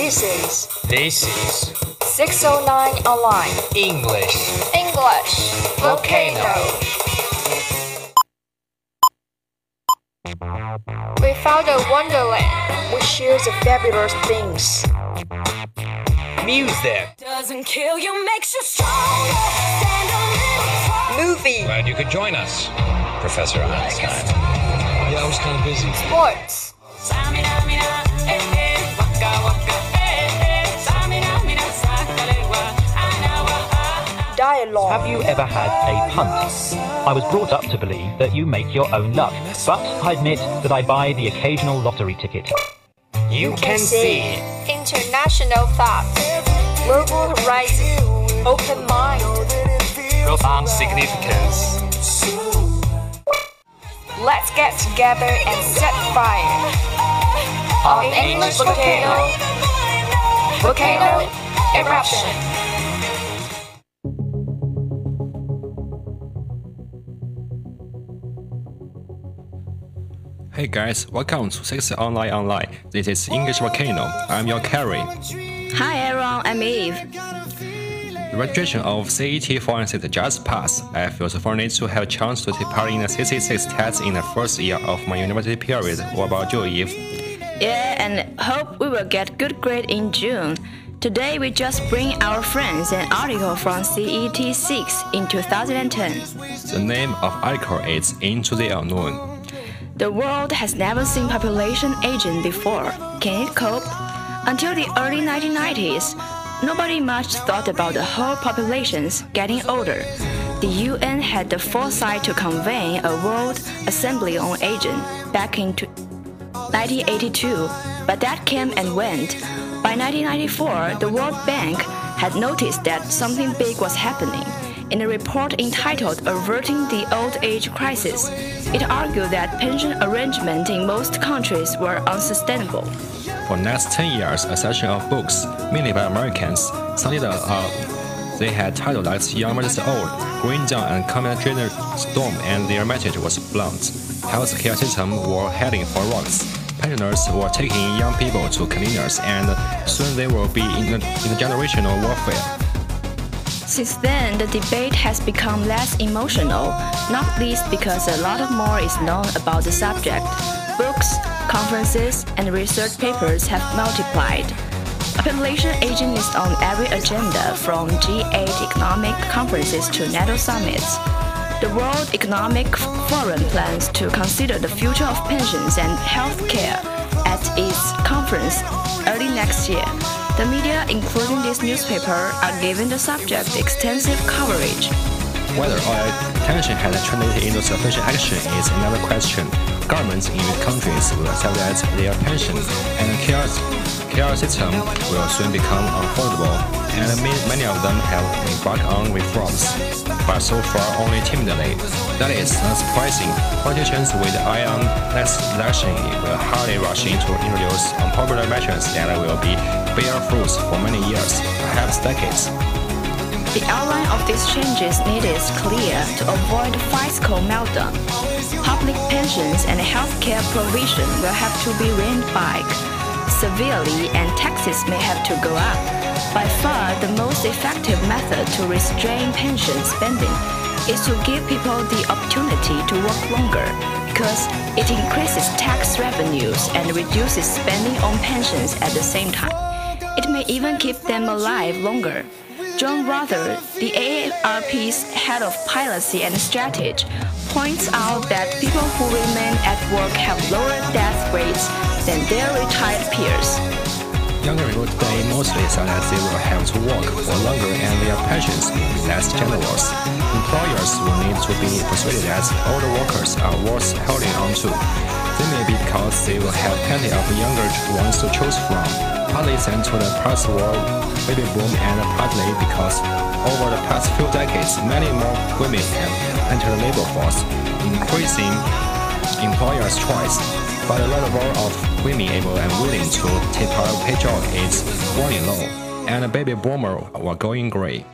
This is This is 609 Online English English Volcano. We found a wonderland which shares the fabulous things. Music. Doesn't kill you, makes you stronger. Stand a little taller. Movie, Glad you could join us, Professor Einstein. Yeah, I was kind of busy. sports, dialogue, Have you ever had a punt? I was brought up to believe that you make your own luck, but I admit that I buy the occasional lottery ticket. You can see international thoughts, global horizon, open mind. profound significance. Let's get together and set fire. On English volcano, volcano eruption. Hey guys, welcome to Six Online Online. This is English Volcano. I'm your Carrie. Hi everyone, I'm Eve. The registration of CET Forensic just passed. I feel so fortunate to have a chance to take part in the 66 test in the first year of my university period. What about you, Eve? Yeah, and hope we will get good grade in June. Today we just bring our friends an article from CET 6 in 2010. The name of article is Into the Unknown. The world has never seen population aging before. Can it cope? Until the early 1990s, nobody much thought about the whole populations getting older. The UN had the foresight to convene a World Assembly on Aging back in 1982, but that came and went. By 1994, the World Bank had noticed that something big was happening. In a report entitled Averting the Old Age Crisis, it argued that pension arrangements in most countries were unsustainable. For the next 10 years, a session of books, mainly by Americans, sounded uh, they had titled as Young versus Old, Green Down and Comet Trader Storm, and their message was blunt. Healthcare system were heading for rocks. Pensioners were taking young people to cleaners, and soon they will be in intergenerational warfare. Since then, the debate has become less emotional, not least because a lot of more is known about the subject. Books, conferences, and research papers have multiplied. Population aging is on every agenda from G8 economic conferences to NATO summits. The World Economic Forum plans to consider the future of pensions and health care at its conference early next year. The media, including this newspaper, are giving the subject extensive coverage. Whether our attention has translated into sufficient action is another question. Governments in countries will accept that their pension and care, care system will soon become affordable, and many of them have embarked on reforms, but so far only timidly. That is not surprising. Politicians with eye on next election will hardly rush into introduce unpopular measures that will be bear fruits for many years, perhaps decades. The outline of these changes needed is clear to avoid fiscal meltdown. Public pensions and healthcare provision will have to be reined back severely and taxes may have to go up. By far, the most effective method to restrain pension spending is to give people the opportunity to work longer because it increases tax revenues and reduces spending on pensions at the same time. It may even keep them alive longer. John Rother, the AARP's head of policy and strategy, points out that people who remain at work have lower death rates than their retired peers. Younger people today mostly say that they will have to work for longer and their pensions will be less generous. Employers will need to be persuaded that older workers are worth holding on to. They may be because they will have plenty of younger ones to choose from, partly thanks to the post-war baby boom and partly because over the past few decades, many more women have entered the labor force, increasing employers' choice. But the level of women able and willing to take part of pay job is running low, and the baby boomer were going gray.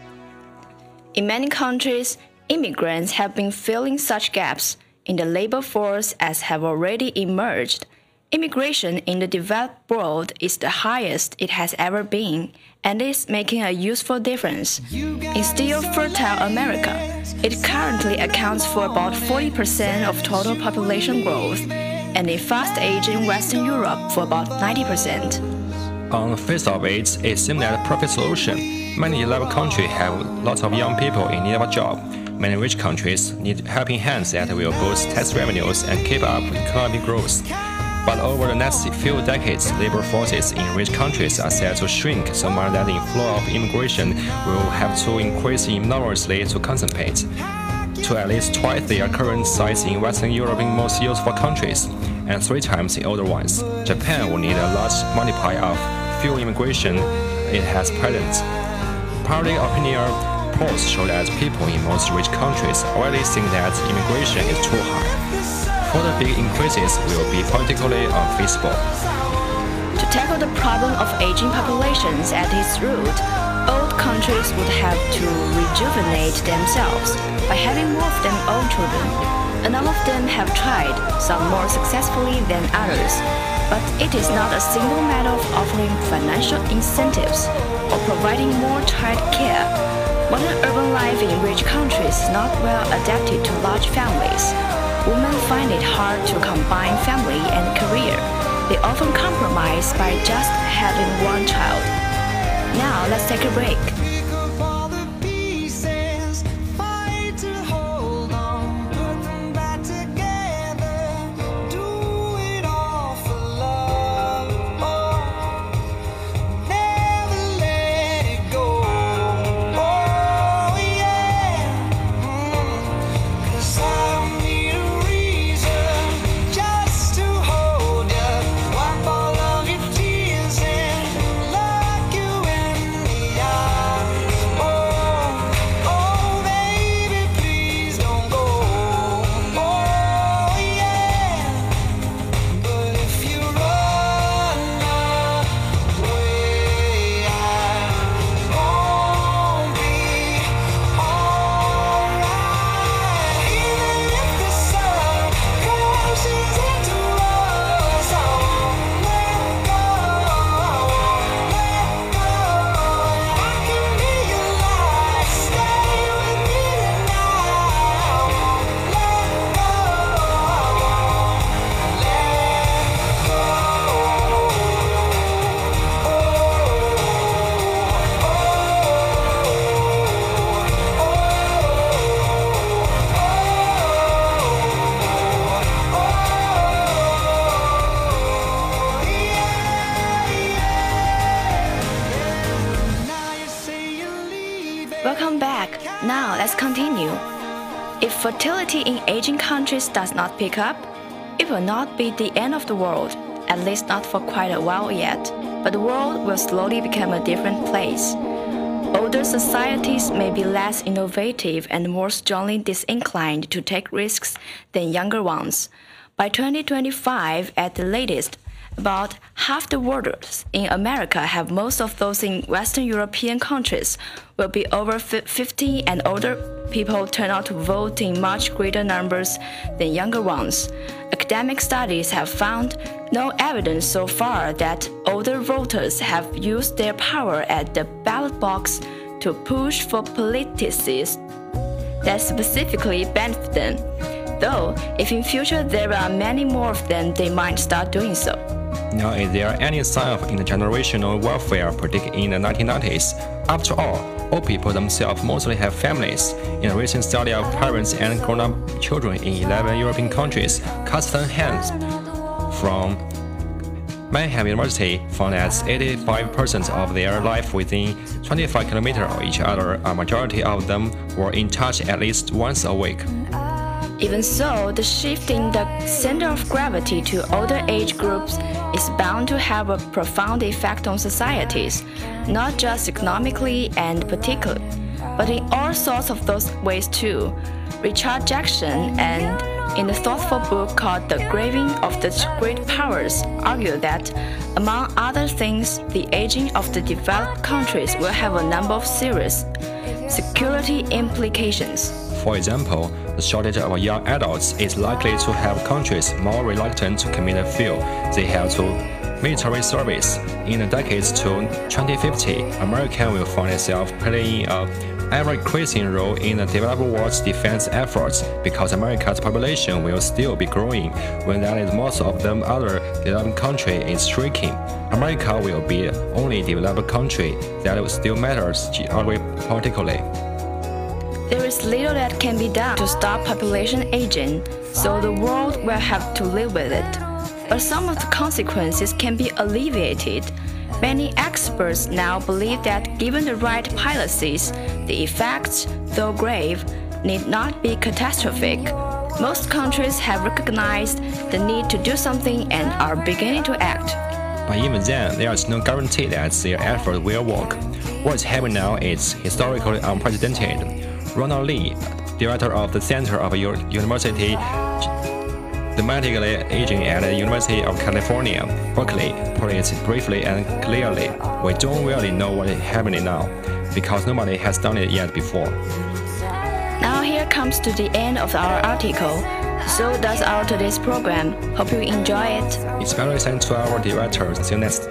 In many countries, immigrants have been filling such gaps in the labor force as have already emerged Immigration in the developed world is the highest it has ever been and is making a useful difference. In still fertile America, it currently accounts for about 40% of total population growth, and in fast aging Western Europe for about 90%. On the face of it, it seems that a perfect solution. Many developed countries have lots of young people in need of a job. Many rich countries need helping hands that will boost tax revenues and keep up economic growth. But over the next few decades, labor forces in rich countries are set to shrink so much that the inflow of immigration will have to increase enormously to compensate to at least twice their current size in Western European most useful countries, and three times in older ones. Japan will need a large multiplier of fuel immigration it has present. Public opinion polls show that people in most rich countries already think that immigration is too high. Further big increases will be politically unfeasible. To tackle the problem of aging populations at its root, old countries would have to rejuvenate themselves by having more of them old children. A number of them have tried, some more successfully than others. But it is not a single matter of offering financial incentives or providing more child care. Modern urban life in rich countries is not well adapted to large families. Women find it hard to combine family and career. They often compromise by just having one child. Now let's take a break. Welcome back. Now let's continue. If fertility in aging countries does not pick up, it will not be the end of the world, at least not for quite a while yet. But the world will slowly become a different place. Older societies may be less innovative and more strongly disinclined to take risks than younger ones. By 2025, at the latest, about half the voters in America have most of those in Western European countries will be over fi- 50 and older people turn out to vote in much greater numbers than younger ones. Academic studies have found no evidence so far that older voters have used their power at the ballot box to push for policies that specifically benefit them. Though, if in future there are many more of them, they might start doing so. Now, is there any sign of intergenerational warfare predicted in the 1990s? After all, old people themselves mostly have families. In a recent study of parents and grown-up children in 11 European countries, Karsten Hans from Mannheim University found that 85% of their life within 25 kilometers of each other, a majority of them were in touch at least once a week. Even so, the shift in the center of gravity to older age groups is bound to have a profound effect on societies, not just economically and politically, but in all sorts of those ways too. Richard Jackson and in a thoughtful book called The Graying of the Great Powers argue that, among other things, the aging of the developed countries will have a number of serious security implications. For example, the shortage of young adults is likely to have countries more reluctant to commit a feel they have to military service. In the decades to 2050, America will find itself playing a ever-increasing role in the developed world's defense efforts because America's population will still be growing when that is most of the other developed country is shrinking. America will be the only developed country that still matters politically. There is little that can be done to stop population aging, so the world will have to live with it. But some of the consequences can be alleviated. Many experts now believe that given the right policies, the effects, though grave, need not be catastrophic. Most countries have recognized the need to do something and are beginning to act. But even then, there is no guarantee that their effort will work. What's happening now is historically unprecedented. Ronald Lee, director of the Center of University Dramatically Aging at the University of California, Berkeley, put it briefly and clearly. We don't really know what is happening now, because nobody has done it yet before. Now here comes to the end of our article. So does our today's program. Hope you enjoy it. It's very thanks to our director. See you next